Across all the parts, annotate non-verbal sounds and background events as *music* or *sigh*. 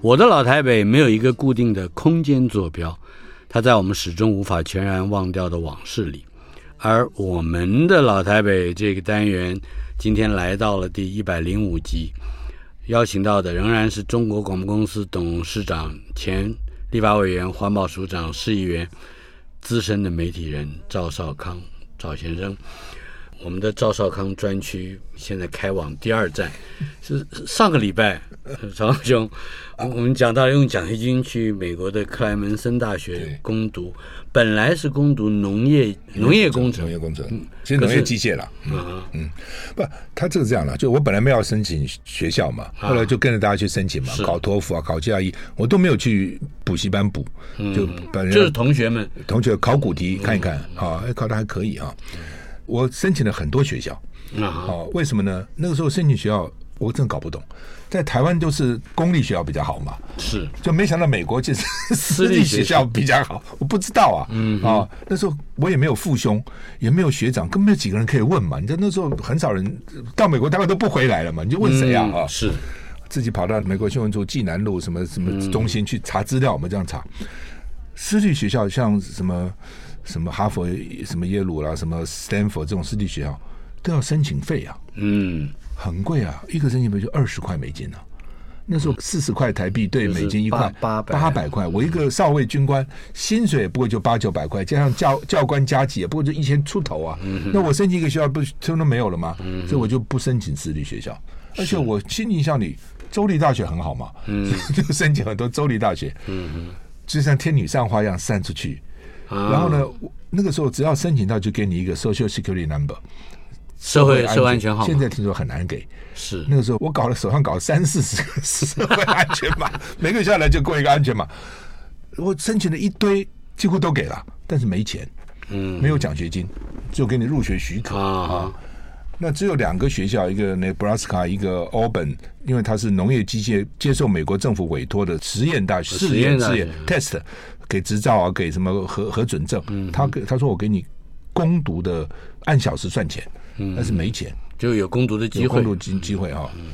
我的老台北没有一个固定的空间坐标，它在我们始终无法全然忘掉的往事里。而我们的老台北这个单元，今天来到了第一百零五集，邀请到的仍然是中国广播公司董事长、前立法委员、环保署长、市议员、资深的媒体人赵少康赵先生。我们的赵少康专区现在开往第二站，是上个礼拜，*laughs* 赵兄，我们讲到用奖学金去美国的克莱门森大学攻读，本来是攻读农业农业工程，农业工程，其实农业机械了，嗯嗯，不，他这个这样了，就我本来没有申请学校嘛，后来就跟着大家去申请嘛，考托福啊，考 GRE，我都没有去补习班补，就本来就是同学们。同学考古题看一看啊，考的还可以啊。我申请了很多学校，啊，为什么呢？那个时候申请学校，我真搞不懂。在台湾都是公立学校比较好嘛，是，就没想到美国就是 *laughs* 私立学校比较好。我不知道啊，嗯啊，那时候我也没有父兄，也没有学长，根本没有几个人可以问嘛。你知道那时候很少人到美国，大概都不回来了嘛。你就问谁啊？啊，是，自己跑到美国新闻处济南路什么什么中心去查资料，我们这样查。私立学校像什么？什么哈佛、什么耶鲁啦，什么 Stanford 这种私立学校都要申请费啊，嗯，很贵啊，一个申请费就二十块美金呢、啊。那时候四十块台币兑美金一块，八八百块。我一个少尉军官，薪水也不过就八九百块，加上教教官加级也不过就一千出头啊。那我申请一个学校不全都没有了吗？所以我就不申请私立学校。而且我心印象里，州立大学很好嘛，嗯，*laughs* 就申请很多州立大学，嗯，就像天女散花一样散出去。然后呢，那个时候只要申请到，就给你一个 Social Security Number，社会社会安全号。现在听说很难给，是那个时候我搞了手上搞了三四十个 *laughs* 社会安全码，每个下来就过一个安全码。我申请了一堆，几乎都给了，但是没钱，嗯，没有奖学金，就给你入学许可啊。那只有两个学校，一个 Nebraska，一个 Auburn，因为它是农业机械接受美国政府委托的实验大学，实验实验 test。给执照啊，给什么核核准证？嗯、他给他说我给你攻读的按小时算钱，嗯、但是没钱，就有攻读的机会，攻读机机会哈。嗯、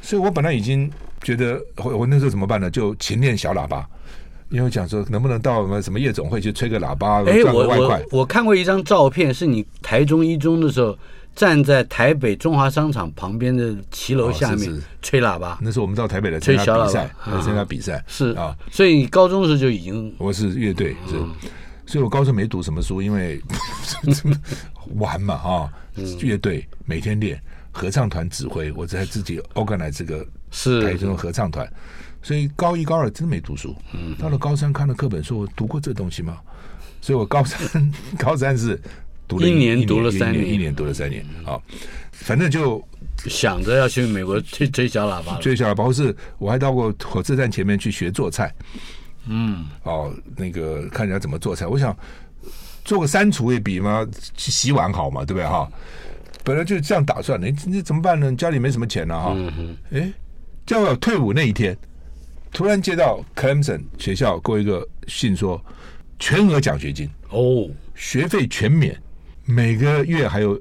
所以我本来已经觉得我我那时候怎么办呢？就勤练小喇叭，因为讲说能不能到什么什么夜总会去吹个喇叭赚个外快。我我看过一张照片，是你台中一中的时候。站在台北中华商场旁边的骑楼下面吹喇叭，那是我们到台北来参加比赛，来参加比赛。是。啊，所以你高中的时候就已经我是乐队，是，所以我高中没读什么书，因为 *laughs* 玩嘛哈，乐队每天练，合唱团指挥，我在自己 organize 这个是台中合唱团，所以高一高二真没读书，到了高三看了课本说，我读过这东西吗？所以我高三 *laughs* 高三是。读了一,年，读了三年，一年读了三年啊，反正就想着要去美国吹吹小喇叭，吹小喇叭。或是我还到过火车站前面去学做菜，嗯，哦，那个看人家怎么做菜。我想做个三厨也比嘛去洗碗好嘛，对不对哈？本来就是这样打算的。你你怎么办呢？家里没什么钱了哈。哎，就要退伍那一天，突然接到 Clemson 学校给我一个信说，全额奖学金哦，学费全免。每个月还有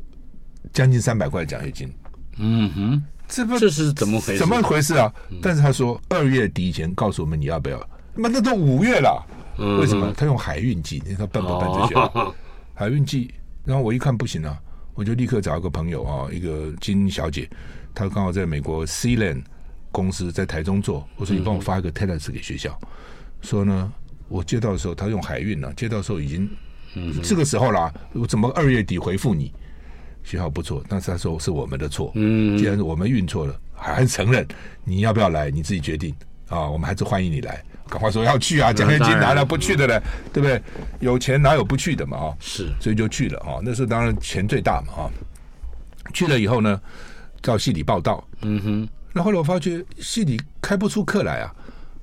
将近三百块奖学金，嗯哼，这不这是怎么回事？怎么回事啊？但是他说二月底以前告诉我们你要不要？那那都五月了，为什么？他用海运寄，你说办不办？这些 *laughs* 海运寄，然后我一看不行啊，我就立刻找一个朋友啊，一个金小姐，她刚好在美国 Sealand 公司在台中做，我说你帮我发一个 telex 给学校，说呢，我接到的时候他用海运呢，接到的时候已经。嗯，这个时候啦，我怎么二月底回复你？学校不错，但是他说是我们的错。嗯，既然是我们运错了，还是承认，你要不要来你自己决定啊，我们还是欢迎你来。赶快说要去啊！奖学金拿了不去的嘞，对不对？有钱哪有不去的嘛？啊，是，所以就去了啊。那时候当然钱最大嘛啊。去了以后呢，到系里报道。嗯哼。那后来我发觉系里开不出课来啊，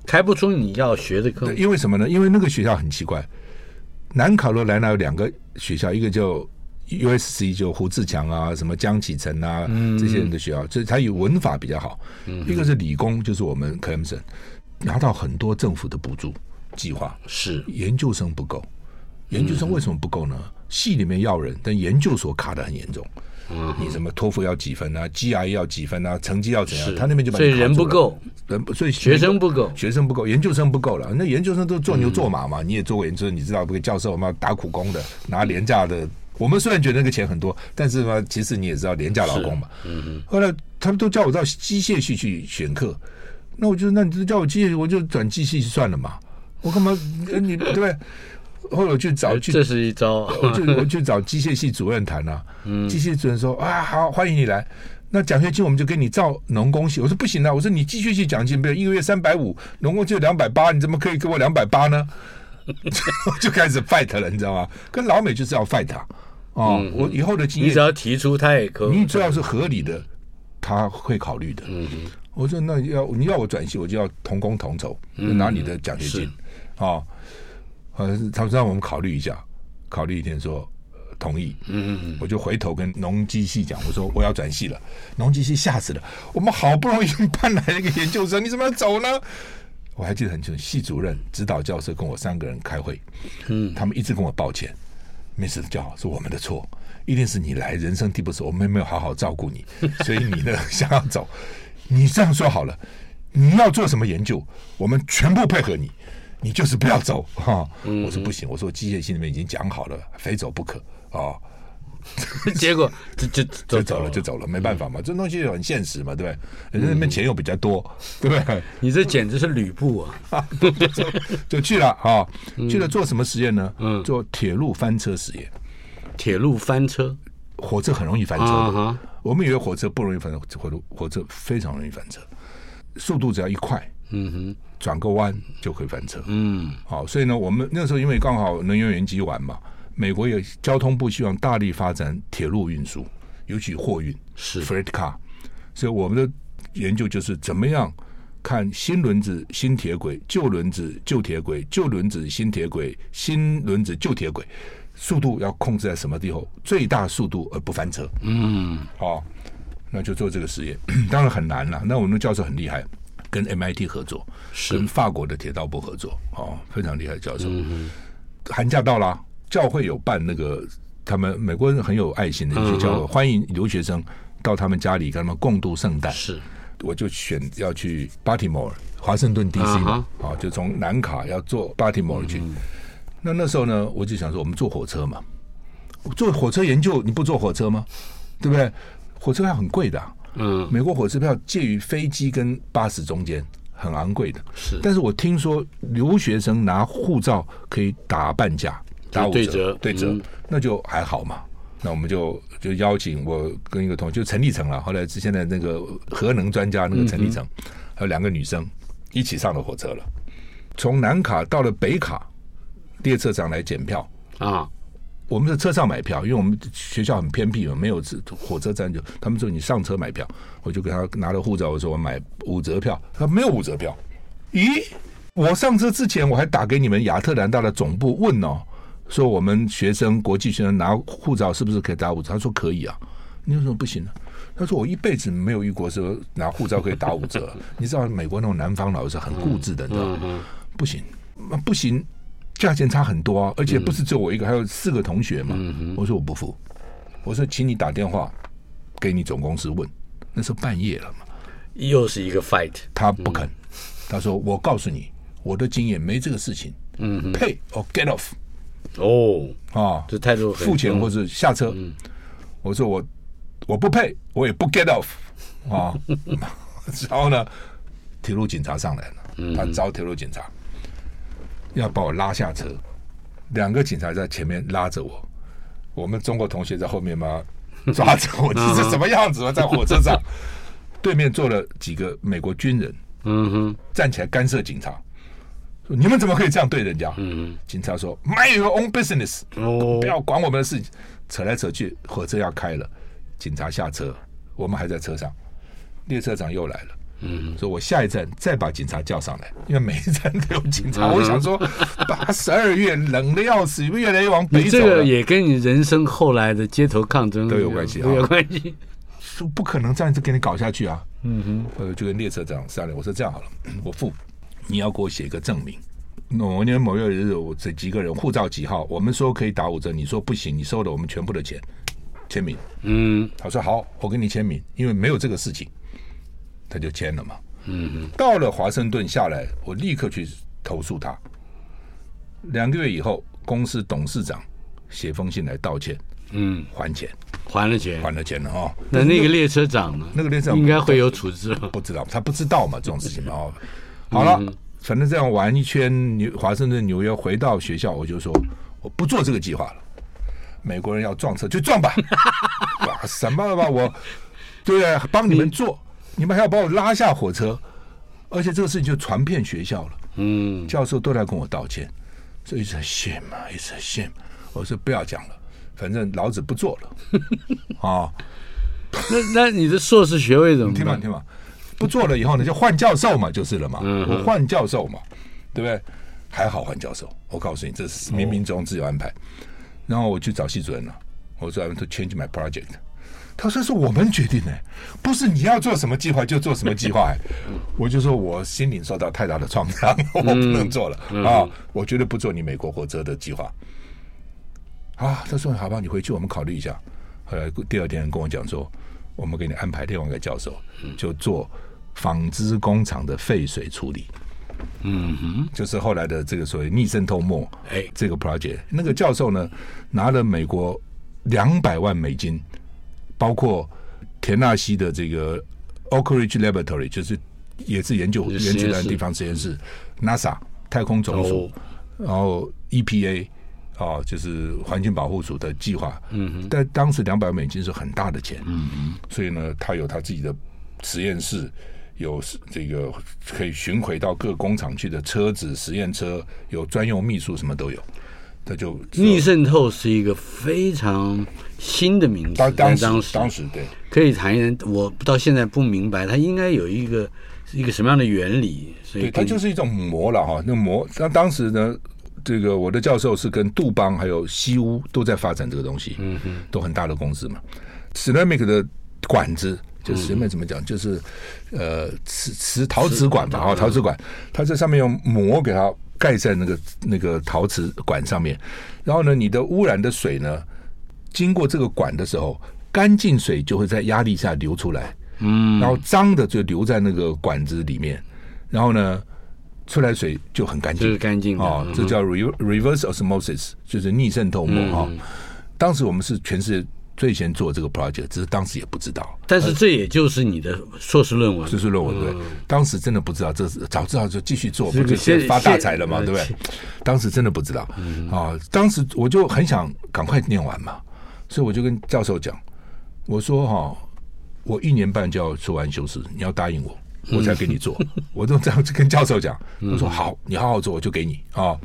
开不出你要学的课。因为什么呢？因为那个学校很奇怪。南卡罗来纳有两个学校，一个叫 USC，就胡志强啊，什么江启臣啊，这些人的学校，这他有文法比较好。一个是理工，就是我们 Clemson。拿到很多政府的补助计划，是研究生不够，研究生为什么不够呢？系里面要人，但研究所卡的很严重。嗯，你什么托福要几分啊，GRE 要几分啊，成绩要怎样？他那边就把所以人不够，人所以学生不够，学生不够，研究生不够了。那研究生都做牛做马嘛，你也做过研究生，你知道这个教授嘛，打苦工的，拿廉价的。我们虽然觉得那个钱很多，但是嘛，其实你也知道廉价劳工嘛。后来他们都叫我到机械系去选课。那我就那你就叫我机械，我就转机械算了嘛。我干嘛？你对不对？后来我去找去，这是一招。我就 *laughs* 我去找机械系主任谈啊。嗯。机械主任说啊，好，欢迎你来。那奖学金我们就给你照农工系。我说不行啊，我说你机械系奖金，比如一个月三百五，农工就两百八，你怎么可以给我两百八呢？我 *laughs* 就开始 fight 了，你知道吗？跟老美就是要 fight 啊。哦，我以后的经验，你只要提出，他也可以。你只要是合理的，他会考虑的。嗯。我说那要你要我转系，我就要同工同酬，拿你的奖学金啊。呃，他说让我们考虑一下，考虑一天说同意。嗯嗯，我就回头跟农机系讲，我说我要转系了。农机系吓死了，我们好不容易搬来一个研究生，你怎么要走呢？我还记得很清楚，系主任、指导教授跟我三个人开会，嗯，他们一直跟我抱歉，没事就好，是我们的错，一定是你来人生地不熟，我们没有好好照顾你，所以你呢想要走。你这样说好了，你要做什么研究，我们全部配合你，你就是不要走哈。我说不行，我说机械系里面已经讲好了，非走不可啊。*laughs* 结果就就就走了，就走了，没办法嘛，这东西很现实嘛，对不对？人家那边钱又比较多，对不对？你这简直是吕布啊！*laughs* 就去了啊，去了做什么实验呢？嗯，做铁路翻车实验。铁路翻车，火车很容易翻车。我们以为火车不容易翻车，火车火车非常容易翻车，速度只要一快，嗯哼，转个弯就可以翻车，嗯，好，所以呢，我们那时候因为刚好能源危机完嘛，美国也交通部希望大力发展铁路运输，尤其货运是 freight car，所以我们的研究就是怎么样看新轮子新铁轨，旧轮子旧铁轨，旧轮子新铁轨，新轮子旧铁轨。速度要控制在什么地方？最大速度而不翻车。嗯，好，那就做这个实验，*coughs* 当然很难了。那我们的教授很厉害，跟 MIT 合作，跟法国的铁道部合作，哦，非常厉害的教授。嗯、寒假到了，教会有办那个，他们美国人很有爱心的一些教会，嗯、欢迎留学生到他们家里跟他们共度圣诞。是，我就选要去巴提摩尔，华盛顿 DC 嘛，啊，啊，就从南卡要坐巴提摩尔去。嗯那那时候呢，我就想说，我们坐火车嘛，坐火车研究，你不坐火车吗？对不对？火车票很贵的，嗯，美国火车票介于飞机跟巴士中间，很昂贵的。是，但是我听说留学生拿护照可以打半价，打五折，对折，对折，那就还好嘛。那我们就就邀请我跟一个同学，就陈立成了，后来是现在那个核能专家那个陈立成，还有两个女生一起上了火车了，从南卡到了北卡。列车长来检票啊！我们在车上买票，因为我们学校很偏僻嘛，没有火车站就。他们说你上车买票，我就给他拿了护照，我说我买五折票，他没有五折票。咦？我上车之前我还打给你们亚特兰大的总部问哦，说我们学生国际学生拿护照是不是可以打五折？他说可以啊。你为什么不行呢？他说我一辈子没有遇过说拿护照可以打五折。你知道美国那种南方老师很固执的，你知道吗？不行，不行。价钱差很多啊，而且不是只有我一个，嗯、还有四个同学嘛。嗯、我说我不付，我说请你打电话给你总公司问。那时候半夜了嘛，又是一个 fight。他不肯，嗯、他说我告诉你，我的经验没这个事情。嗯哼，pay or get off。哦啊，这态度付钱或是下车。嗯、我说我我不 pay，我也不 get off 啊。*laughs* 然后呢，铁路警察上来了，他招铁路警察。要把我拉下车，两个警察在前面拉着我，我们中国同学在后面嘛 *laughs* 抓着我，你是什么样子啊？在火车上，*laughs* 对面坐了几个美国军人，嗯哼，站起来干涉警察，说你们怎么可以这样对人家？嗯警察说：“Mind your own business，哦。不要管我们的事情。”扯来扯去，火车要开了，警察下车，我们还在车上，列车长又来了。嗯，说我下一站再把警察叫上来，因为每一站都有警察。嗯我想说，*laughs* 八十二月冷的要死，越来越往北走了，这个也跟你人生后来的街头抗争都有关系啊都有关系。说不可能这样子给你搞下去啊！嗯哼，呃，就跟列车长商量，我说这样好了，*clears throat* 我付，你要给我写一个证明。某年某月日，我这几个人护照几号，我们说可以打五折，你说不行，你收了我们全部的钱，签名。嗯他说好，我给你签名，因为没有这个事情，他就签了嘛。嗯哼，到了华盛顿下来，我立刻去投诉他。两个月以后，公司董事长写封信来道歉，嗯，还钱，还了钱。还了钱了哦。那那个列车长呢？那个列车长应该会有处置吧。*laughs* 不知道，他不知道嘛，这种事情嘛。哦，好了，反正这样玩一圈，纽华盛顿、纽约回到学校，我就说我不做这个计划了。美国人要撞车就撞吧，*laughs* 哇，什么了吧我，对不对？帮你们做，你们还要把我拉下火车，而且这个事情就传遍学校了。嗯，教授都来跟我道歉，所以 it's a shame 啊，it's a shame。我说不要讲了，反正老子不做了 *laughs* 啊。那那你的硕士学位怎么听嘛办？听嘛，不做了以后呢，就换教授嘛，就是了嘛。我换教授嘛，对不对？还好换教授，我告诉你，这是冥冥中自有安排。然后我去找系主任了，我说 I want to change my project。他说是我们决定的，不是你要做什么计划就做什么计划。我就说我心灵受到太大的创伤，*laughs* 我不能做了啊！我绝对不做你美国火车的计划。啊，他说好吧，你回去我们考虑一下。后来第二天跟我讲说，我们给你安排另外一个教授，就做纺织工厂的废水处理。嗯哼，就是后来的这个所谓逆渗透膜，哎这个 project，那个教授呢拿了美国两百万美金，包括田纳西的这个 Oak Ridge Laboratory，就是也是研究是实验室原子弹地方实验室，NASA 太空总署，然后 EPA 啊，就是环境保护署的计划，嗯哼，但当时两百万美金是很大的钱，嗯哼，所以呢，他有他自己的实验室。有这个可以巡回到各工厂去的车子、实验车，有专用秘书，什么都有。他就逆渗透是一个非常新的名词，当当时当时对，可以谈一谈。我到现在不明白，它应该有一个一个什么样的原理？所以对，它就是一种膜了哈。那膜，那当时呢，这个我的教授是跟杜邦还有西屋都在发展这个东西，嗯哼，都很大的公司嘛。Ceramic 的管子。就是前面怎么讲？就是呃，瓷瓷陶瓷管吧，啊，陶瓷管，它在上面用膜给它盖在那个那个陶瓷管上面，然后呢，你的污染的水呢，经过这个管的时候，干净水就会在压力下流出来，嗯，然后脏的就留在那个管子里面，然后呢，出来水就很干净，就是干净啊哦，这叫 reverse osmosis，就是逆渗透膜哈。当时我们是全世界。最先做这个 project，只是当时也不知道。但是这也就是你的硕士论文，硕士论文对。当时真的不知道，这是早知道就继续做，不就先发大财了嘛，对不对？当时真的不知道啊。当时我就很想赶快念完嘛，所以我就跟教授讲，我说哈，我一年半就要做完修士，你要答应我，我才给你做。*laughs* 我都这样子跟教授讲，他说好，你好好做，我就给你啊。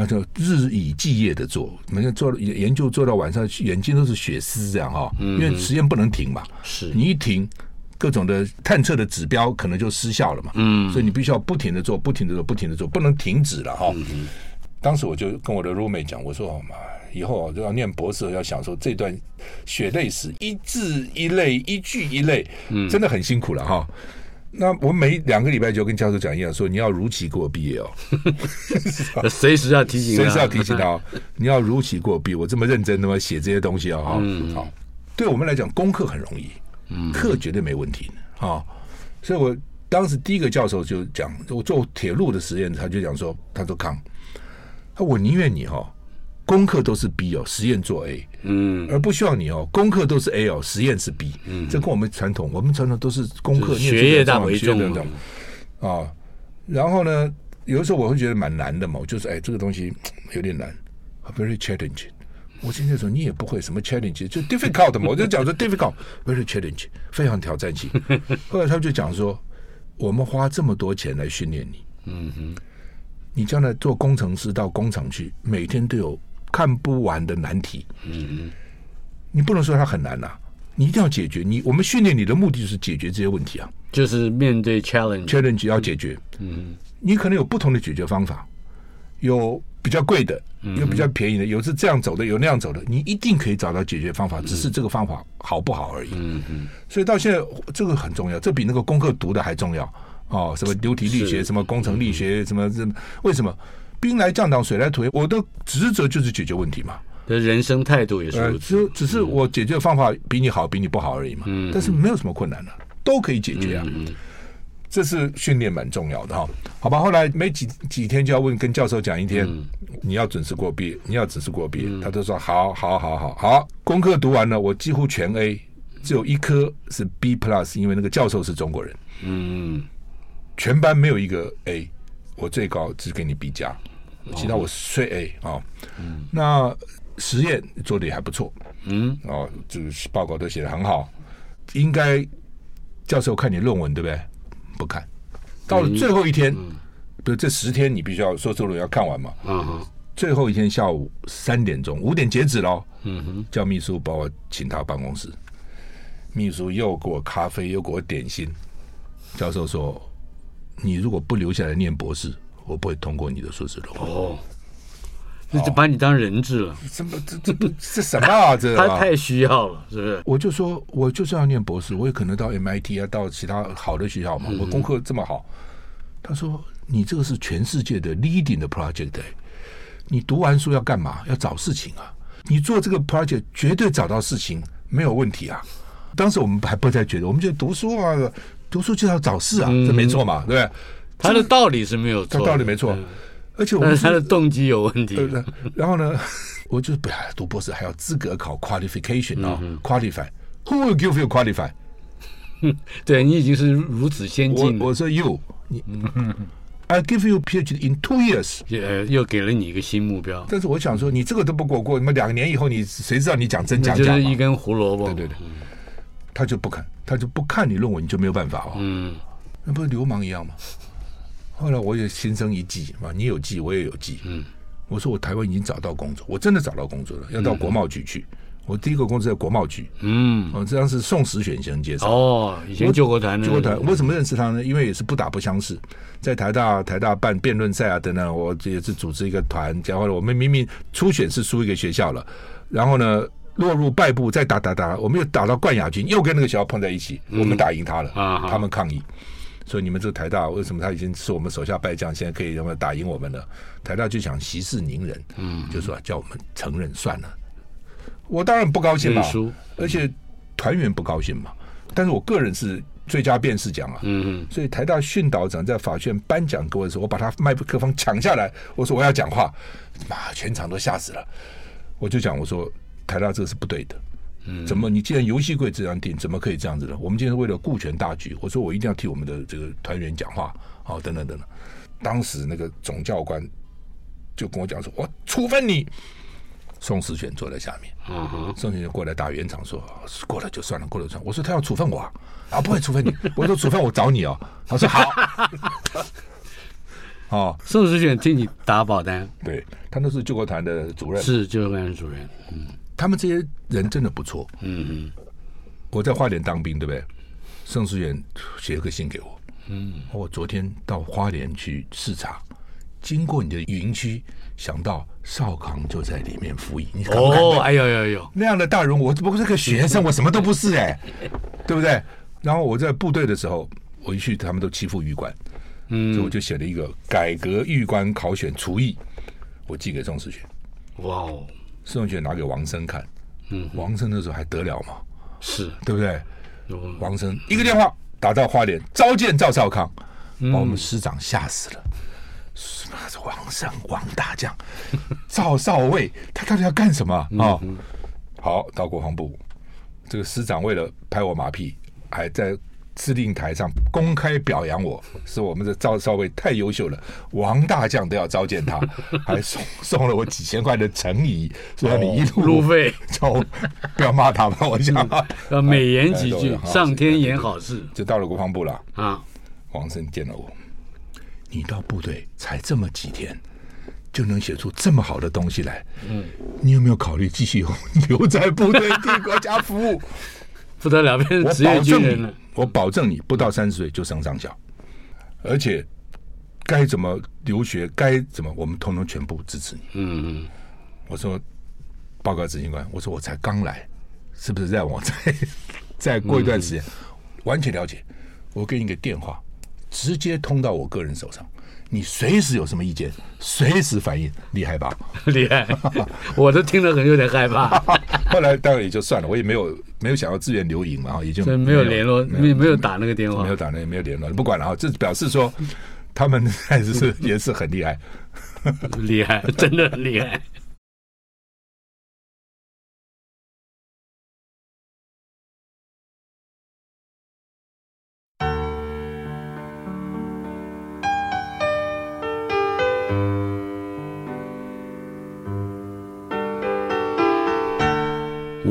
那就日以继夜的做，每天做研究做到晚上，眼睛都是血丝这样哈，因为实验不能停嘛，是你一停，各种的探测的指标可能就失效了嘛，嗯，所以你必须要不停的做，不停的做，不停的做，不能停止了哈。当时我就跟我的 roommate 讲，我说哦妈，以后就要念博士，要享受这段血泪史，一字一泪，一句一泪，真的很辛苦了哈。那我每两个礼拜就跟教授讲一样，说你要如期给我毕业哦，*laughs* 随时要提醒，随时要提醒他哦，你要如期给我毕业。我这么认真的嘛写这些东西哦，嗯，好，对我们来讲功课很容易，嗯，课绝对没问题啊。所以我当时第一个教授就讲，我做铁路的实验，他就讲说，他说康，他我宁愿你哈。功课都是 B 哦，实验做 A，嗯，而不需要你哦，功课都是 A 哦，实验是 B，嗯，这跟我们传统，我们传统都是功课学业大为重。啊。然后呢，有的时候我会觉得蛮难的嘛，就是哎，这个东西 *tsk* 有点难，very challenging，我现在说你也不会什么 challenge，就 difficult 嘛，*laughs* 我就讲说 difficult，very challenge，非常挑战性。*laughs* 后来他们就讲说，我们花这么多钱来训练你，嗯哼，你将来做工程师到工厂去，每天都有看不完的难题，嗯哼，你不能说它很难呐、啊，你一定要解决。你我们训练你的目的就是解决这些问题啊，就是面对 challenge，challenge 要解决，嗯，你可能有不同的解决方法，有。比较贵的，有比较便宜的，有是这样走的，有那样走的，你一定可以找到解决方法，只是这个方法好不好而已。嗯嗯。所以到现在，这个很重要，这比那个功课读的还重要哦。什么流体力学，什么工程力学，什么这？为什么？兵来将挡，水来土掩。我的职责就是解决问题嘛。人生态度也是如此。只只是我解决的方法比你好，比你不好而已嘛。嗯。但是没有什么困难的，都可以解决啊。嗯。这是训练蛮重要的哈，好吧？后来没几几天就要问跟教授讲一天，嗯、你要准时过毕业，你要准时过毕业，嗯、他都说好，好，好，好，好。功课读完了，我几乎全 A，只有一科是 B plus，因为那个教授是中国人。嗯，全班没有一个 A，我最高只给你 B 加，其他我睡 A 啊、哦。嗯，那实验做的也还不错。嗯，哦，就是报告都写的很好，应该教授看你论文对不对？不看，到了最后一天，比如这十天你必须要说论文要看完嘛。嗯哼。最后一天下午三点钟，五点截止喽。嗯哼。叫秘书把我请他办公室，秘书又给我咖啡，又给我点心。教授说：“你如果不留下来念博士，我不会通过你的硕士论文。”哦。那就把你当人质了？什么？这这不这什么啊？这他太需要了，是不是？我就说，我就是要念博士，我也可能到 MIT 啊，到其他好的学校嘛。我功课这么好，他说：“你这个是全世界的 leading 的 project，你读完书要干嘛？要找事情啊！你做这个 project 绝对找到事情，没有问题啊！”当时我们还不太觉得，我们觉得读书啊，读书就要找事啊，这没错嘛，对不对？他的道理是没有错，道理没错。而且我们他的动机有问题。然后呢，我就不要读博士还要资格考 qualification 啊，qualify。Who will give you qualify？*laughs* 对你已经是如此先进。我说 you，你，I give you PhD in two years。呃，又给了你一个新目标。但是我想说，你这个都不给我过，你们两年以后，你谁知道你讲真讲假？就是一根胡萝卜。对对对，他就不肯，他就不看你论文，你就没有办法哦。嗯，那不是流氓一样吗？后来我也心生一计嘛，你有计，我也有计。嗯，我说我台湾已经找到工作，我真的找到工作了，要到国贸局去。我第一个工作在国贸局。嗯，哦，这样是宋时选先介绍。哦，以前救国团，救国团，为什么认识他呢？因为也是不打不相识，在台大台大办辩论赛啊等等，我也是组织一个团。然后呢，我们明明初选是输一个学校了，然后呢落入败部，再打打打，我们又打到冠亚军，又跟那个学校碰在一起，我们打赢他了，啊，他们抗议。所以你们这个台大为什么他已经是我们手下败将，现在可以让他打赢我们了？台大就想息事宁人，嗯，就说叫我们承认算了。我当然不高兴嘛，而且团员不高兴嘛。但是我个人是最佳辩士奖啊，嗯嗯。所以台大训导长在法学院颁奖给我的时候，我把他麦克风抢下来，我说我要讲话，妈，全场都吓死了。我就讲我说台大这个是不对的。怎么？你既然游戏规则这样定，怎么可以这样子呢？我们今天是为了顾全大局。我说我一定要替我们的这个团员讲话，好，等等等等。当时那个总教官就跟我讲说：“我处分你。”宋时选坐在下面，嗯哼，宋时选过来打圆场说：“过了就算了，过了就算了。”我说：“他要处分我啊，啊，不会处分你。”我说：“处分我找你哦。”他说：“好。*laughs* ”哦，宋时选替你打保单，对，他那是救国团的主任，是救国团主任，嗯。他们这些人真的不错。嗯嗯，我在花莲当兵，对不对？盛世元写了个信给我。嗯，我昨天到花莲去视察，经过你的营区，想到少康就在里面服役。你看，哦，哎呦呦呦，那样的大人，我不过是个学生，我什么都不是哎，*laughs* 对不对？然后我在部队的时候，我一去，他们都欺负狱官，嗯，所以我就写了一个改革狱官考选厨艺，我寄给宋世学。哇哦！宋权拿给王生看，嗯，王生那时候还得了吗？是对不对？王生一个电话打到花莲，召见赵少康，把我们师长吓死了。妈的，王生王大将，*laughs* 赵少尉，他到底要干什么啊？好，到国防部，这个师长为了拍我马屁，还在司令台上公开表扬我，说我们的赵少尉太优秀了，王大将都要召见他，*laughs* 还送送了我几千块的诚意，说你一路路费，就不要骂他吧，我想要美言几句，上天言好事，就到了国防部了啊。王生见了我，你到部队才这么几天，就能写出这么好的东西来，嗯，你有没有考虑继续留在部队替国家服务？*laughs* 不得了，变成职业军人了。我保证你不到三十岁就升上校，而且该怎么留学，该怎么，我们通通全部支持你。嗯嗯，我说报告执行官，我说我才刚来，是不是让我再再 *laughs* 过一段时间，嗯、完全了解？我给你个电话，直接通到我个人手上。你随时有什么意见，随时反应，厉害吧？*laughs* 厉害，我都听得很有点害怕。*laughs* 后来当然也就算了，我也没有没有想要自愿留营嘛，也就没有联络，没有没有打那个电话，没有打那个没有联络，不管了啊，这表示说 *laughs* 他们还是也是很厉害，厉害，真的很厉害。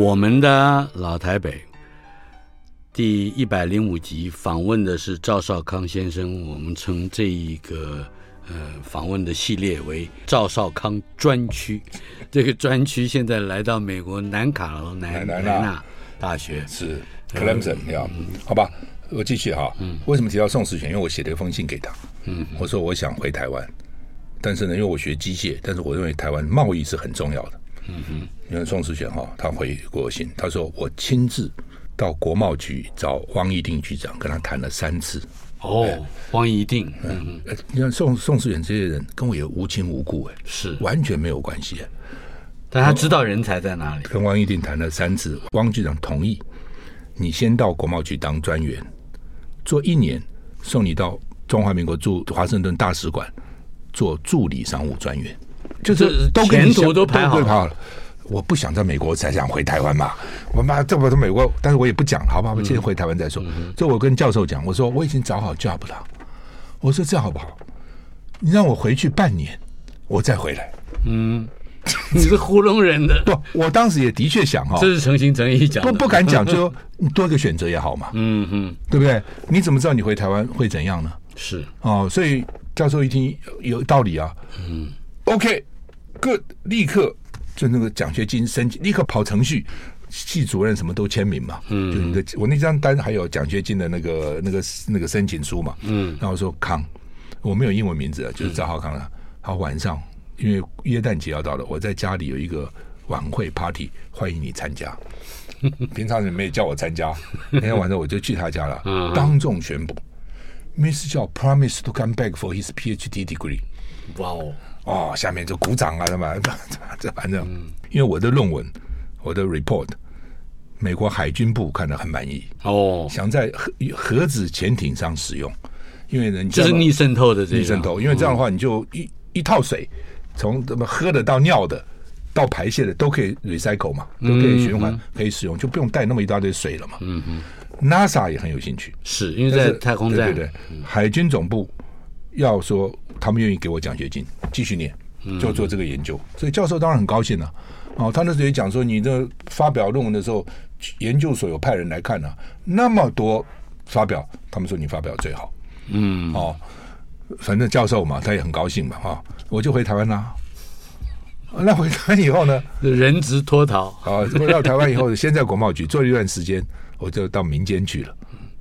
我们的老台北第一百零五集访问的是赵少康先生，我们称这一个呃访问的系列为赵少康专区。*laughs* 这个专区现在来到美国南卡罗来纳大学，是 Clemson 要好吧？我继续哈。嗯，为什么提到宋世权？因为我写了一封信给他。嗯，我说我想回台湾，但是呢，因为我学机械，但是我认为台湾贸易是很重要的。嗯哼，因为宋世权哈，他回过信，他说我亲自到国贸局找汪一定局长，跟他谈了三次。哦，汪一定，嗯，你看宋宋世远这些人跟我也无亲无故，哎，是完全没有关系。但他知道人才在哪里。跟汪一定谈了三次，汪局长同意，你先到国贸局当专员，做一年，送你到中华民国驻华盛顿大使馆做助理商务专员。就是都前途都排好了，我不想在美国，才想回台湾嘛。我妈这么多美国，但是我也不讲了，好不好？我先回台湾再说。这我跟教授讲，我说我已经找好 job 了。我说这样好不好？你让我回去半年，我再回来。嗯，*laughs* 你是糊弄人的。不，我当时也的确想哈，这是诚心诚意讲，不不敢讲，就说 *laughs* 你多一个选择也好嘛。嗯嗯，对不对？你怎么知道你回台湾会怎样呢？是哦，所以教授一听有道理啊。嗯。OK，good，立刻就那个奖学金申请，立刻跑程序，系主任什么都签名嘛。嗯，就你的我那张单还有奖学金的那个那个那个申请书嘛。嗯，然后说康，我没有英文名字，就是赵浩康了。好，晚上因为耶诞节要到了，我在家里有一个晚会 party，欢迎你参加。*laughs* 平常人没有叫我参加，那天晚上我就去他家了，*laughs* 当众宣布，Miss 叫 promise to come back for his PhD degree。哇哦！哦，下面就鼓掌啊，什么这这反正，因为我的论文，我的 report，美国海军部看得很满意。哦，想在核核子潜艇上使用，因为人就是逆渗透的这逆渗透，因为这样的话，你就一一套水，从怎么喝的到尿的到排泄的都可以 recycle 嘛，都可以循环可以使用，就不用带那么一大堆水了嘛。嗯嗯，NASA 也很有兴趣，是因为在太空站，对对，海军总部要说。他们愿意给我奖学金，继续念，就做这个研究。嗯、所以教授当然很高兴了、啊。哦，他那时候也讲说，你这发表论文的时候，研究所有派人来看呢、啊，那么多发表，他们说你发表最好。嗯，哦，反正教授嘛，他也很高兴嘛，哈、哦，我就回台湾啦。那回台湾以后呢，人质脱逃。啊，回到台湾以后，先在国贸局做了一段时间，我就到民间去了。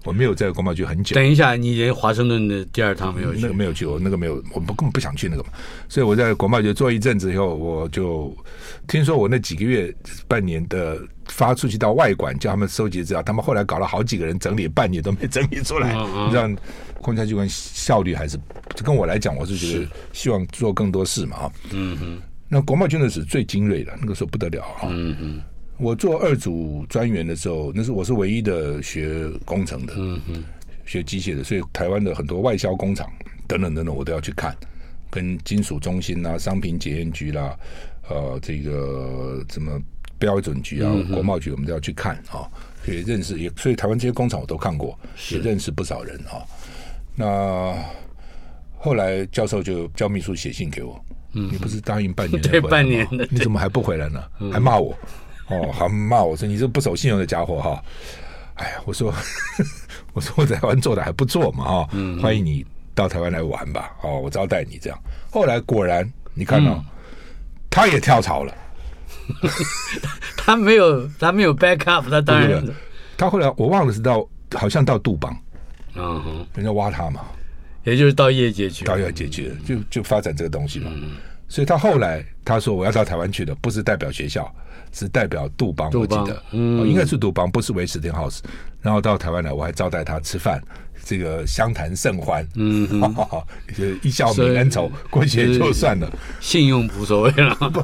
我没有在国贸局很久。等一下，你连华盛顿的第二趟没有去？那个没有去，我那个没有，我不根本不想去那个嘛。所以我在国贸局做一阵子以后，我就听说我那几个月半年的发出去到外馆叫他们收集资料，他们后来搞了好几个人整理，半年都没整理出来。你知道，空军机关效率还是跟我来讲，我是觉得希望做更多事嘛啊。嗯哼。那国贸军的是最精锐的，那个时候不得了啊。嗯嗯。我做二组专员的时候，那是我是唯一的学工程的，嗯嗯，学机械的，所以台湾的很多外销工厂等等等等，我都要去看，跟金属中心啦、商品检验局啦，呃，这个什么标准局啊、国贸局，我们都要去看啊，也认识也，所以台湾这些工厂我都看过，也认识不少人啊。那后来教授就叫秘书写信给我，嗯，你不是答应半年 *laughs* 对半年的，你怎么还不回来呢？还骂我哦，还骂我说你这不守信用的家伙哈！哎呀，我说 *laughs* 我说我在台湾做的还不错嘛啊，欢迎你到台湾来玩吧哦，我招待你这样。后来果然你看到 *laughs* 他也跳槽了。*laughs* 他没有，他没有 back up，他当然，他后来我忘了是到，好像到杜邦，嗯哼，人家挖他嘛，也就是到业界去，到业界去了，就就发展这个东西嘛。所以他后来他说我要到台湾去的，不是代表学校，是代表杜邦，我记得，嗯，应该是杜邦，不是威斯汀豪斯。然后到台湾来，我还招待他吃饭。这个相谈甚欢，嗯，*laughs* 就一笑泯恩仇，过节就算了。信用无所谓了，*laughs* 不，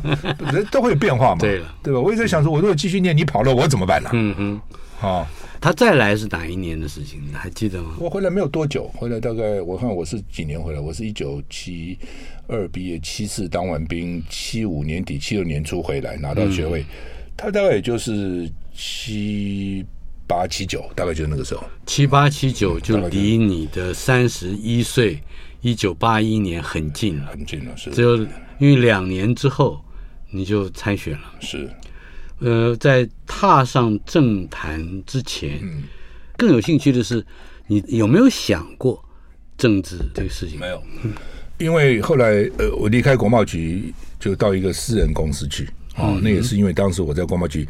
人 *laughs* 都会有变化嘛，对了，对吧？我一直在想说，我如果继续念，你跑了，我怎么办呢？嗯哼，好，他再来是哪一年的事情？你还记得吗？我回来没有多久，回来大概我看我是几年回来？我是一九七二毕业，七四当完兵，七五年底、七六年初回来拿到学位，他大概也就是七。八七九，大概就是那个时候。七八七九就离你的三十一岁，一九八一年很近了，很近了。是，只有因为两年之后你就参选了。是，呃，在踏上政坛之前，嗯，更有兴趣的是，你有没有想过政治这个事情？没有，因为后来呃，我离开国贸局，就到一个私人公司去。哦，那也是因为当时我在国贸局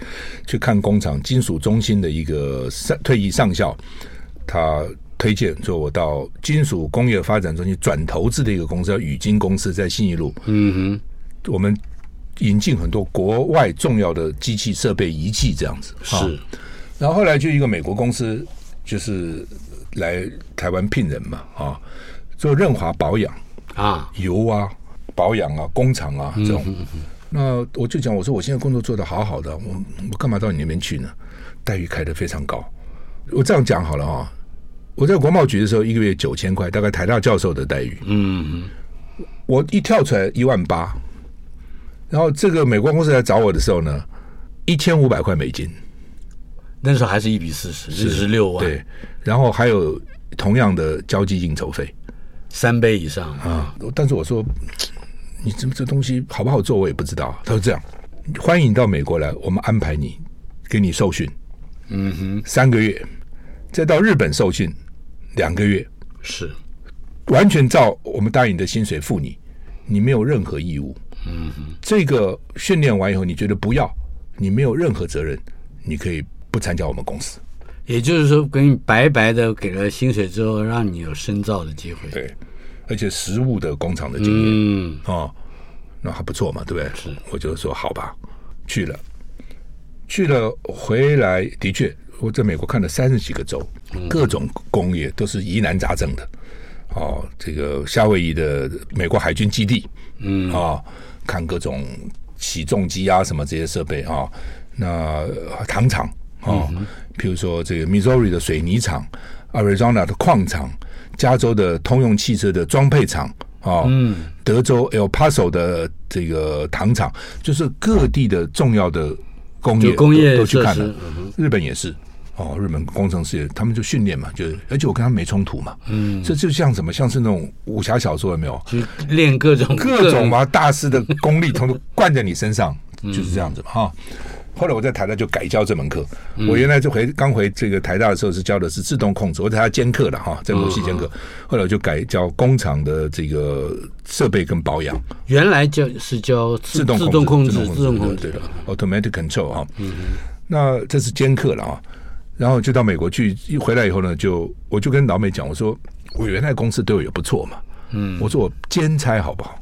去看工厂，金属中心的一个上退役上校，他推荐说我到金属工业发展中心转投资的一个公司叫宇金公司，在信义路。嗯哼，我们引进很多国外重要的机器设备仪器这样子。是，然后后来就一个美国公司就是来台湾聘人嘛，啊，做润滑保养啊，油啊，保养啊，工厂啊这种。那我就讲，我说我现在工作做得好好的，我我干嘛到你那边去呢？待遇开得非常高。我这样讲好了啊，我在国贸局的时候，一个月九千块，大概台大教授的待遇。嗯，我一跳出来一万八，然后这个美国公司来找我的时候呢，一千五百块美金。那时候还是一比四十，四十六万。对，然后还有同样的交际应酬费，三倍以上啊。但是我说。你这这东西好不好做，我也不知道。他说这样，欢迎你到美国来，我们安排你，给你受训，嗯哼，三个月，再到日本受训两个月，是完全照我们答应的薪水付你，你没有任何义务。嗯哼，这个训练完以后，你觉得不要，你没有任何责任，你可以不参加我们公司。也就是说，给你白白的给了薪水之后，让你有深造的机会。对。而且实物的工厂的经验，嗯哦，那还不错嘛，对不对？是，我就说好吧，去了，去了回来，的确，我在美国看了三十几个州，各种工业都是疑难杂症的，哦，这个夏威夷的美国海军基地，嗯啊、哦，看各种起重机啊什么这些设备啊、哦，那糖厂啊，譬如说这个 Missouri 的水泥厂，Arizona 的矿场。加州的通用汽车的装配厂啊，嗯，德州 El Paso 的这个糖厂，就是各地的重要的工业工业都，都去看了。日本也是哦，日本工程师，他们就训练嘛，就是而且我跟他们没冲突嘛，嗯，这就像什么，像是那种武侠小说有没有？就练各种各种嘛，大师的功力，统统 *laughs* 灌在你身上，就是这样子嘛，哈。后来我在台大就改教这门课。我原来就回刚回这个台大的时候是教的是自动控制，我在台大兼课了哈，在某系兼课。后来我就改教工厂的这个设备跟保养。原来就是教自动自动控制，自动控制的 automatic control 哈。那这是兼课了啊。然后就到美国去，一回来以后呢，就我就跟老美讲，我说我原来公司对我也不错嘛。嗯，我说我兼差好不好？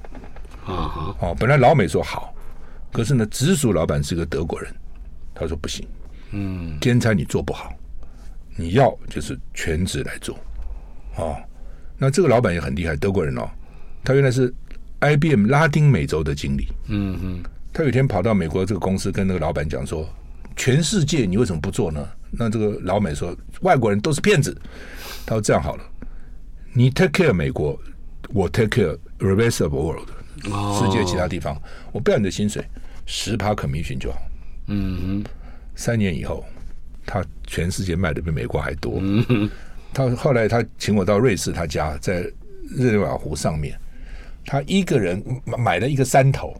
啊哦，本来老美说好，可是呢，直属老板是个德国人。他说不行，嗯，兼差你做不好，你要就是全职来做，哦，那这个老板也很厉害，德国人哦，他原来是 IBM 拉丁美洲的经理，嗯嗯，他有一天跑到美国这个公司跟那个老板讲说，全世界你为什么不做呢？那这个老美说外国人都是骗子，他说这样好了，你 take care 美国，我 take care rest of the world，世界其他地方，我不要你的薪水，十趴 commission 就好。嗯哼，三年以后，他全世界卖的比美国还多。嗯，他后来他请我到瑞士他家，在日内瓦湖上面，他一个人买了一个山头，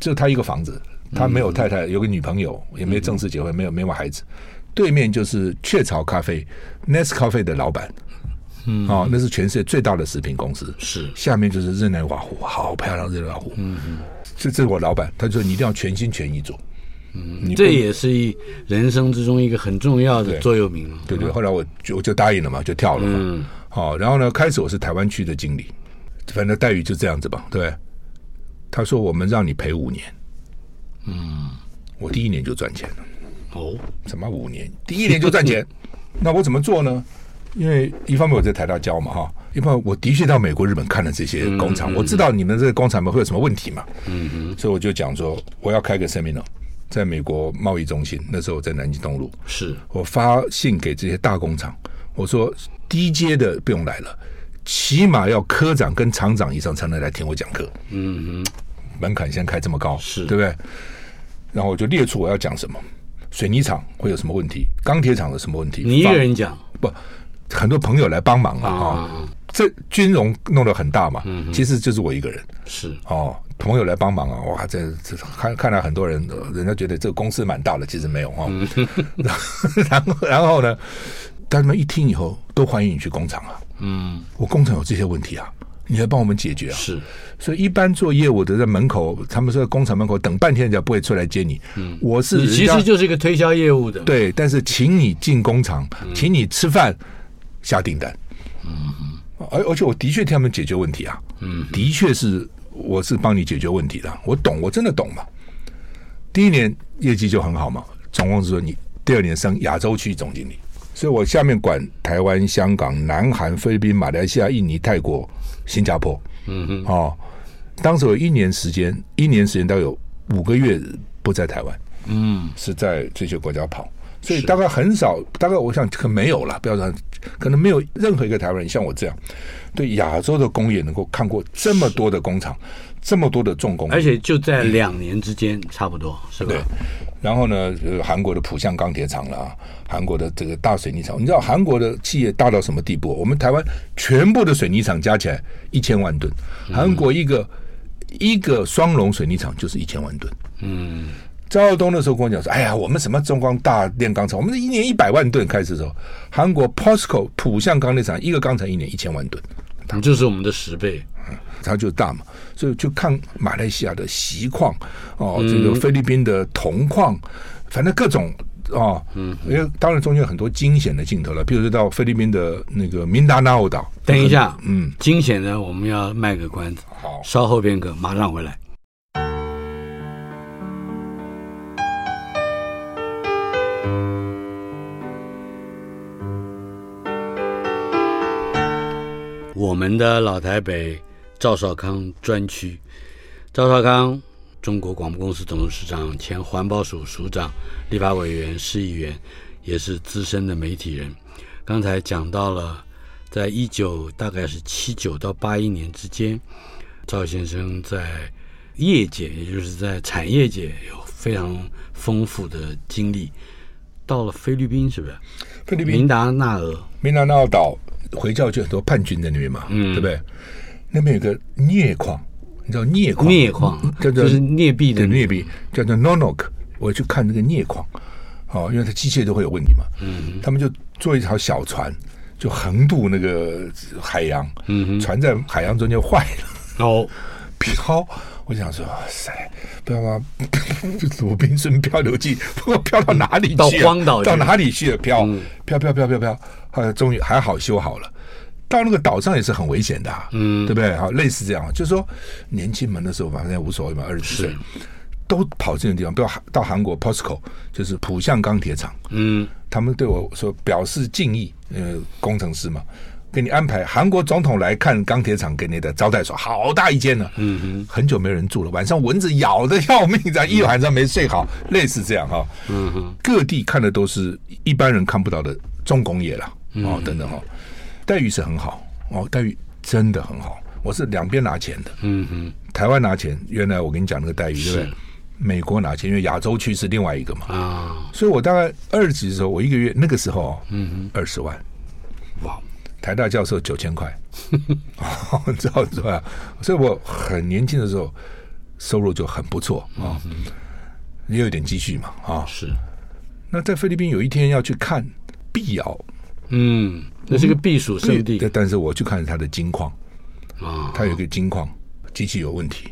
就他一个房子，他没有太太，有个女朋友，也没正式结婚，没有没有孩子。对面就是雀巢咖啡 Nescafe 的老板。嗯，哦，那是全世界最大的食品公司。是，下面就是日内瓦湖，好漂亮，日内瓦湖。嗯嗯，这这是我老板，他就说你一定要全心全意做。嗯，这也是一人生之中一个很重要的座右铭。对对，后来我就我就答应了嘛，就跳了嘛。嗯，好，然后呢，开始我是台湾区的经理，反正待遇就这样子吧，对。他说我们让你赔五年。嗯，我第一年就赚钱了。哦，什么五年？第一年就赚钱？*laughs* 那我怎么做呢？因为一方面我在台大教嘛哈，一方面我的确到美国、日本看了这些工厂，我知道你们这个工厂们会有什么问题嘛，嗯嗯，所以我就讲说我要开个 seminar，在美国贸易中心，那时候我在南京东路，是我发信给这些大工厂，我说低阶的不用来了，起码要科长跟厂长以上才能来听我讲课，嗯嗯，门槛先开这么高，是对不对？然后我就列出我要讲什么，水泥厂会有什么问题，钢铁厂有什么问题，你一个人讲。不？很多朋友来帮忙啊，啊，这军容弄得很大嘛，其实就是我一个人，是。哦，朋友来帮忙啊，哇，这这看看来很多人，人家觉得这个公司蛮大的，其实没有啊，*laughs* 然后然后呢，他们一听以后都欢迎你去工厂啊，嗯，我工厂有这些问题啊，你来帮我们解决啊，是，所以一般做业务的在门口，他们说在工厂门口等半天，人家不会出来接你，嗯，我是你其实就是一个推销业务的，对，但是请你进工厂，请你吃饭。下订单，嗯，而而且我的确替他们解决问题啊，嗯，的确是我是帮你解决问题的，我懂，我真的懂嘛。第一年业绩就很好嘛，总共是说你第二年升亚洲区总经理，所以我下面管台湾、香港、南韩、菲律宾、马来西亚、印尼、泰国、新加坡，嗯哼，哦，当时有一年时间，一年时间大概有五个月不在台湾，嗯，是在这些国家跑。所以大概很少，大概我想可没有了，不要说可能没有任何一个台湾人像我这样，对亚洲的工业能够看过这么多的工厂，这么多的重工，而且就在两年之间，差不多是吧？对。然后呢，韩国的浦项钢铁厂啦，韩国的这个大水泥厂，你知道韩国的企业大到什么地步？我们台湾全部的水泥厂加起来一千万吨，韩国一个一个双龙水泥厂就是一千万吨，嗯。赵耀东那时候跟我讲说：“哎呀，我们什么中光大炼钢厂，我们是一年一百万吨开始的时候，韩国 POSCO 浦项钢铁厂一个钢厂一年一千万吨，就是我们的十倍，嗯，它就大嘛。所以就看马来西亚的锡矿哦，这个菲律宾的铜矿，反正各种哦，嗯，因为当然中间有很多惊险的镜头了，比如说到菲律宾的那个明达纳奥岛。等一下，嗯，惊险呢，我们要卖个关子，好，稍后片刻马上回来。”我们的老台北赵少康专区，赵少康，中国广播公司董事长，前环保署署长，立法委员、市议员，也是资深的媒体人。刚才讲到了，在一九大概是七九到八一年之间，赵先生在业界，也就是在产业界有非常丰富的经历。到了菲律宾，是不是？菲律宾明达纳尔，明达纳岛。回教就很多叛军在那边嘛，嗯，对不对？那边有个镍矿，你知道镍矿？镍矿叫做就是镍币的镍币，叫做 Nonok。我去看那个镍矿，哦，因为它机械都会有问题嘛，嗯，他们就做一条小船，就横渡那个海洋，嗯，船在海洋中间坏了，哦，*laughs* 漂。我想说，哇塞，不知道吗？《鲁滨逊漂流记》不知道漂到哪里去，啊？到荒岛到哪里去了？漂，嗯、漂漂漂漂漂，后来终于还好修好了。到那个岛上也是很危险的，啊，嗯，对不对？好，类似这样，就是说年轻们的时候，反正无所谓嘛，二十几岁都跑这种地方，不要到韩国 POSCO，就是浦项钢铁厂，嗯，他们对我说表示敬意，呃，工程师嘛。给你安排韩国总统来看钢铁厂给你的招待所，好大一间呢。嗯哼，很久没人住了，晚上蚊子咬得要命，这样一晚上没睡好，类似这样哈。嗯哼，各地看的都是一般人看不到的重工业了哦，等等哈，待遇是很好哦，待遇真的很好。我是两边拿钱的。嗯哼，台湾拿钱，原来我跟你讲那个待遇对不对？美国拿钱，因为亚洲区是另外一个嘛。啊，所以我大概二级的时候，我一个月那个时候，嗯哼二十万，哇，台大教授九千块，*laughs* 你知道是吧？所以我很年轻的时候，收入就很不错啊，也有点积蓄嘛啊。是，那在菲律宾有一天要去看碧瑶，嗯，那是个避暑胜地对，但是我去看它的金矿，啊，它有一个金矿机器有问题。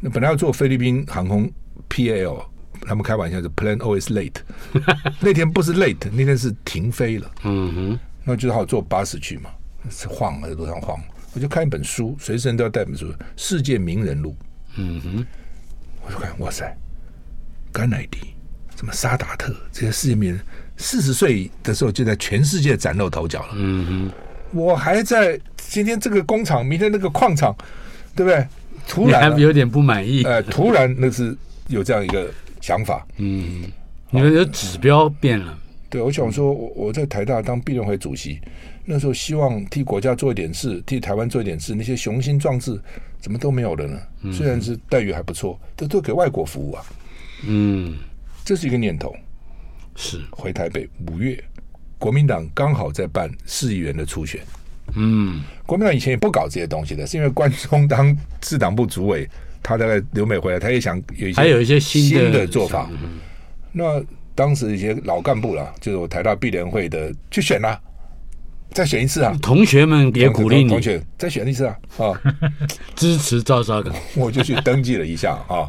那本来要坐菲律宾航空 PAL，他们开玩笑是 Plan always late，*laughs* 那天不是 late，那天是停飞了。嗯哼，那就好坐巴士去嘛，是晃在路上晃。我就看一本书，随身都要带本书，《世界名人录》。嗯哼，我就看，哇塞，甘乃迪、什么沙达特这些世界名人，四十岁的时候就在全世界崭露头角了。嗯哼，我还在今天这个工厂，明天那个矿场，对不对？突然、有点不满意。呃，突然那是有这样一个想法。嗯，你们的指标变了。对，我想说，我我在台大当辩论会主席，那时候希望替国家做一点事，替台湾做一点事，那些雄心壮志怎么都没有了呢？虽然是待遇还不错，都都给外国服务啊。嗯，这是一个念头。是回台北五月，国民党刚好在办市议员的初选。嗯，国民党以前也不搞这些东西的，是因为关中当市党部主委，他大概留美回来，他也想有一些还有一些新的做法。那当时一些老干部啦，就是我台大毕联会的去选啦，再选一次啊！同学们也鼓励你，同学再选一次啊！啊，支持赵少康，*laughs* 我就去登记了一下啊。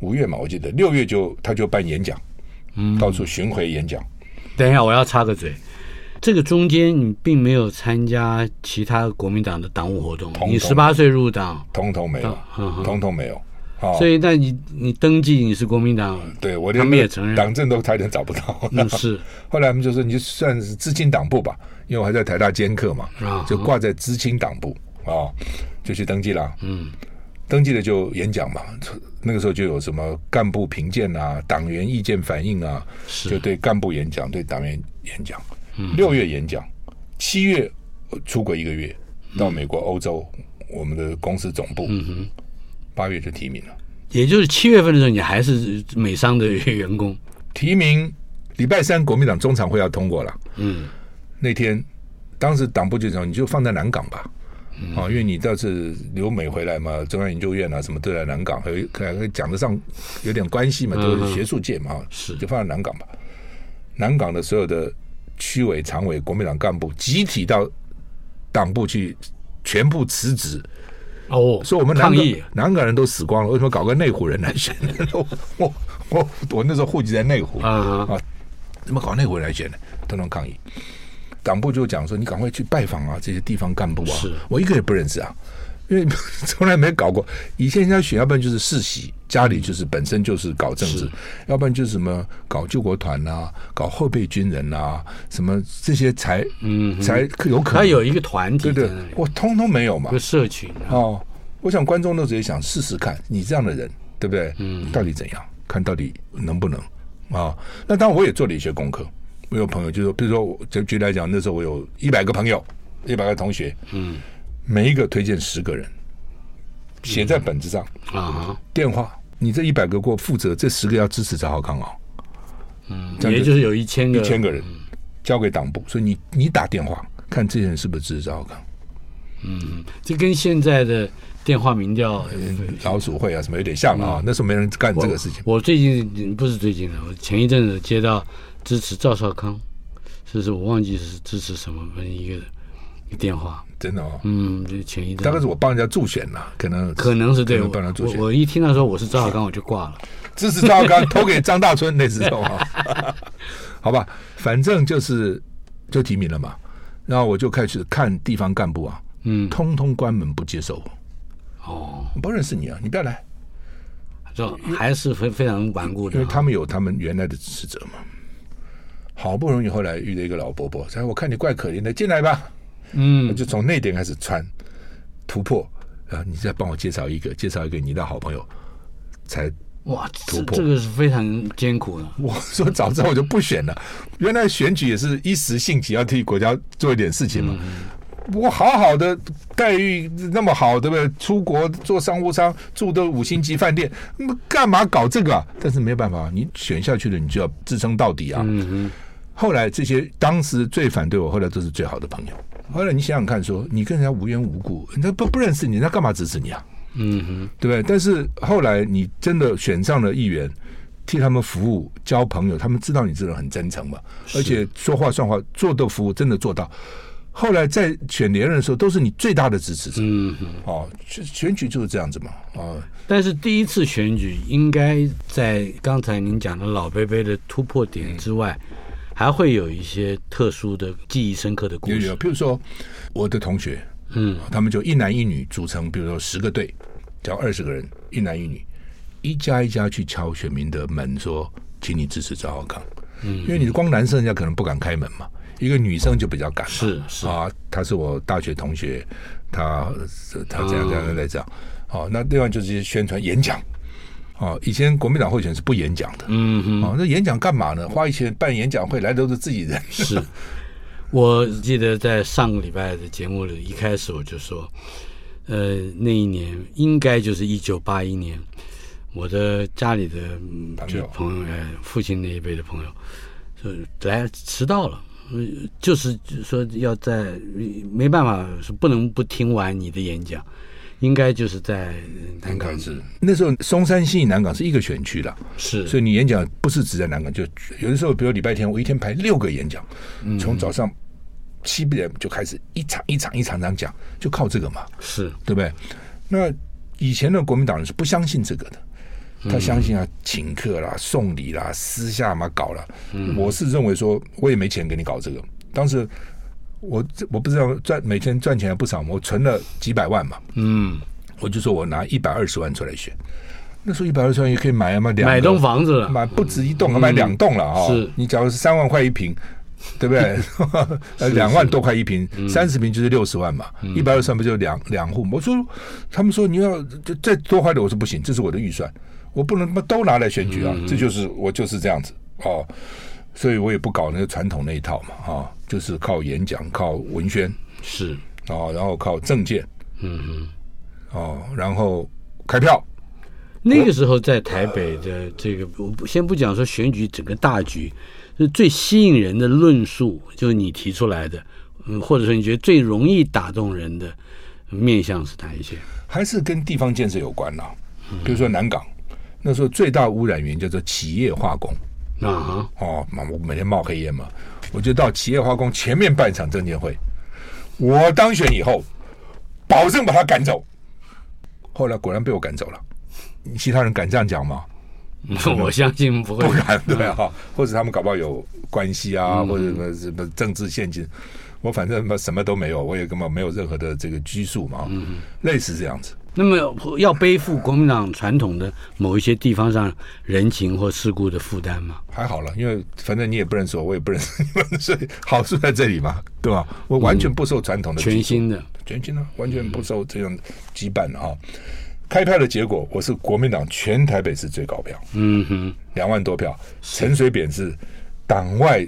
五月嘛，我记得六月就他就办演讲，嗯，到处巡回演讲。等一下，我要插个嘴，这个中间你并没有参加其他国民党的党务活动，统统你十八岁入党，通通没有，嗯通通没有。哦、所以，那你你登记你是国民党，对我他们也承认党证都差点找不到。*laughs* 嗯，是。*laughs* 后来他们就说，你就算是知青党部吧，因为我还在台大兼课嘛，啊、就挂在知青党部啊、哦，就去登记了。嗯，登记了就演讲嘛，那个时候就有什么干部评鉴啊、党员意见反映啊，就对干部演讲、对党员演讲。嗯，六月演讲，七月出国一个月到美国、欧洲，我们的公司总部。八月就提名了，也就是七月份的时候，你还是美商的员工。提名礼拜三，国民党中常会要通过了。嗯，那天当时党部就讲，你就放在南港吧。嗯、啊，因为你倒是留美回来嘛，中央研究院啊什么都在南港，还有可能讲得上有点关系嘛，都是学术界嘛。嗯、是，就放在南港吧。南港的所有的区委、常委、国民党干部集体到党部去，全部辞职。哦，所以我们南港南港人都死光了，为什么搞个内湖人来选？*laughs* 我我我我那时候户籍在内湖啊啊，怎么搞内湖人来选呢？都能抗议，党部就讲说，你赶快去拜访啊，这些地方干部啊，是我一个也不认识啊，因为 *laughs* 从来没搞过。以前人家选，要不然就是世袭，家里就是本身就是搞政治，要不然就是什么搞救国团啊，搞后备军人啊，什么这些才嗯才有可能。他有一个团体，对对，我通通没有嘛，一个社群哦。我想观众都直接想试试看，你这样的人对不对？嗯，到底怎样？看到底能不能啊？那当然我也做了一些功课。我有朋友就说，比如说，我就举例来讲，那时候我有一百个朋友，一百个同学，嗯，每一个推荐十个人，写在本子上啊，电话，你这一百个给我负责，这十个要支持赵浩康哦，嗯，也就是有一千个一千个人交给党部，所以你你打电话看这些人是不是支持赵浩康？嗯，这跟现在的。电话民调、老鼠会啊什么有点像啊，那时候没人干这个事情。我最近不是最近的，我前一阵子接到支持赵少康，是是，我忘记是支持什么一个电话。真的哦，嗯，就前一阵，大概是我帮人家助选了，可能可能是对，帮人助选。我一听到说我是赵少康，我就挂了。支持赵少康，投给张大春那时候啊，*laughs* 好吧，反正就是就提名了嘛，然后我就开始看地方干部啊，嗯，通通关门不接受。哦，不认识你啊！你不要来，就还是非非常顽固的，因为他们有他们原来的支持者嘛。好不容易后来遇到一个老伯伯，说：“我看你怪可怜的，进来吧。”嗯，就从那点开始穿突破啊！你再帮我介绍一个，介绍一个你的好朋友，才哇突破。这个是非常艰苦的。我说早知道我就不选了。原来选举也是一时兴起，要替国家做一点事情嘛。嗯、我好好的待遇那么好，对不对？出国做商务舱，住的五星级饭店，那么干嘛搞这个啊？但是没办法，你选下去了，你就要支撑到底啊。嗯后来这些当时最反对我，后来都是最好的朋友。后来你想想看说，说你跟人家无缘无故，人家不不认识你，那干嘛支持你啊？嗯哼，对不对？但是后来你真的选上了议员，替他们服务、交朋友，他们知道你这人很真诚嘛，而且说话算话，做的服务，真的做到。后来在选连任的时候，都是你最大的支持者。嗯哼，哦，选选举就是这样子嘛。哦，但是第一次选举，应该在刚才您讲的老杯杯的突破点之外。嗯还会有一些特殊的、记忆深刻的故事。有，有，譬如说我的同学，嗯，他们就一男一女组成，比如说十个队，叫二十个人，一男一女，一家一家去敲选民的门，说，请你支持赵浩康。嗯，因为你光男生，人家可能不敢开门嘛，一个女生就比较敢。是是啊，他是我大学同学，他他这样这样来讲。好、哦，那另外就是宣传演讲。哦，以前国民党候选人是不演讲的，嗯哼，哦，那演讲干嘛呢？花一钱办演讲会，来的都是自己人。是，*laughs* 我记得在上个礼拜的节目里，一开始我就说，呃，那一年应该就是一九八一年，我的家里的就朋友，哎，父亲那一辈的朋友，就来迟到了，就是说要在没办法，是不能不听完你的演讲。应该就是在南港是那时候，松山信义南港是一个选区了，是，所以你演讲不是只在南港，就有的时候，比如礼拜天，我一天排六个演讲，嗯、从早上七点就开始一场一场一场场讲，就靠这个嘛，是。对不对？那以前的国民党人是不相信这个的，他相信啊，请客啦、送礼啦、私下嘛搞了。嗯、我是认为说，我也没钱给你搞这个，当时。我我不知道赚每天赚钱还不少嘛，我存了几百万嘛，嗯，我就说我拿一百二十万出来选，那时候一百二十万也可以买嘛，两买栋房子了，买不止一栋，买两栋了啊、哦你假如是三万块一平，对不对？*laughs* 呃，两万多块一平，三十平就是六十万嘛，一百二十万不就两两户？我说，他们说你要再多花点，我说不行，这是我的预算，我不能他妈都拿来选举啊！嗯、这就是我就是这样子哦。所以我也不搞那个传统那一套嘛，啊，就是靠演讲、靠文宣是啊，然后靠政见，嗯嗯，哦，然后开票。那个时候在台北的这个，我先不讲说选举整个大局，是最吸引人的论述，就是你提出来的，嗯，或者说你觉得最容易打动人的面向是哪一些？还是跟地方建设有关啦，比如说南港，那时候最大污染源叫做企业化工。啊哦，嘛，我每天冒黑烟嘛，我就到企业化工前面办一场证监会。我当选以后，保证把他赶走。后来果然被我赶走了。其他人敢这样讲吗？*laughs* 我相信不会，不敢对哈。或者他们搞不好有关系啊，或者什么什么政治陷阱。我反正什么都没有，我也根本没有任何的这个拘束嘛，类似这样子。那么要背负国民党传统的某一些地方上人情或事故的负担吗？还好了，因为反正你也不认识我，我也不认识你们，所 *laughs* 以好处在这里嘛，对吧？我完全不受传统的、嗯、全新的全新的，完全不受这样羁绊的哈。开票的结果，我是国民党全台北市最高票，嗯哼，两万多票。陈水扁是党外。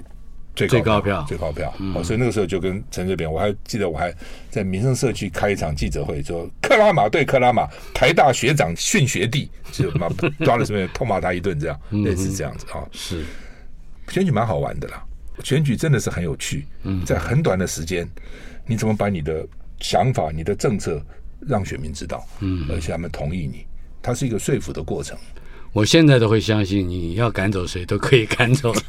最高票，最高票，哦，所以那个时候就跟陈水扁，我还记得我还在民生社区开一场记者会，说克拉玛对克拉玛，台大学长训学弟，就骂抓了什么痛骂他一顿，这样类似这样子啊。是选举蛮好玩的啦，选举真的是很有趣。在很短的时间，你怎么把你的想法、你的政策让选民知道，嗯，而且他们同意你，它是一个说服的过程。我现在都会相信，你要赶走谁都可以赶走。*laughs*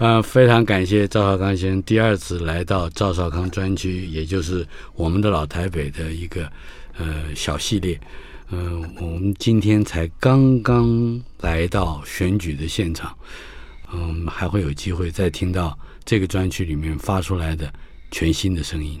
嗯、非常感谢赵少康先生第二次来到赵少康专区，也就是我们的老台北的一个呃小系列。嗯、我们今天才刚刚来到选举的现场，嗯、还会有机会再听到这个专区里面发出来的全新的声音。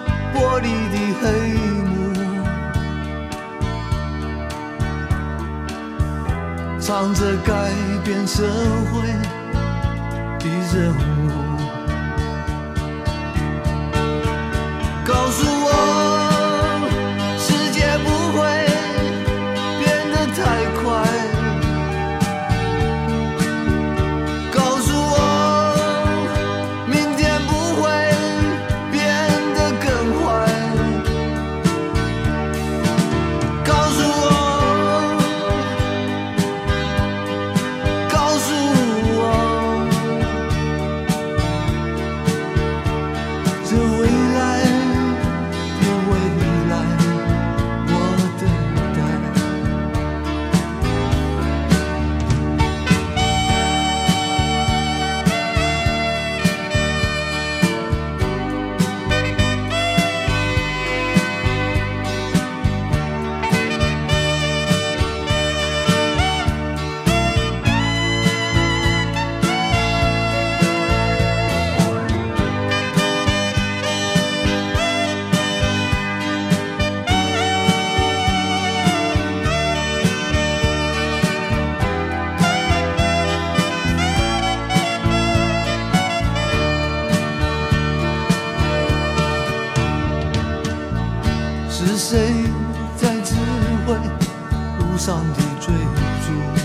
玻璃的黑幕，藏着改变社会的任务，告诉我。上的追逐。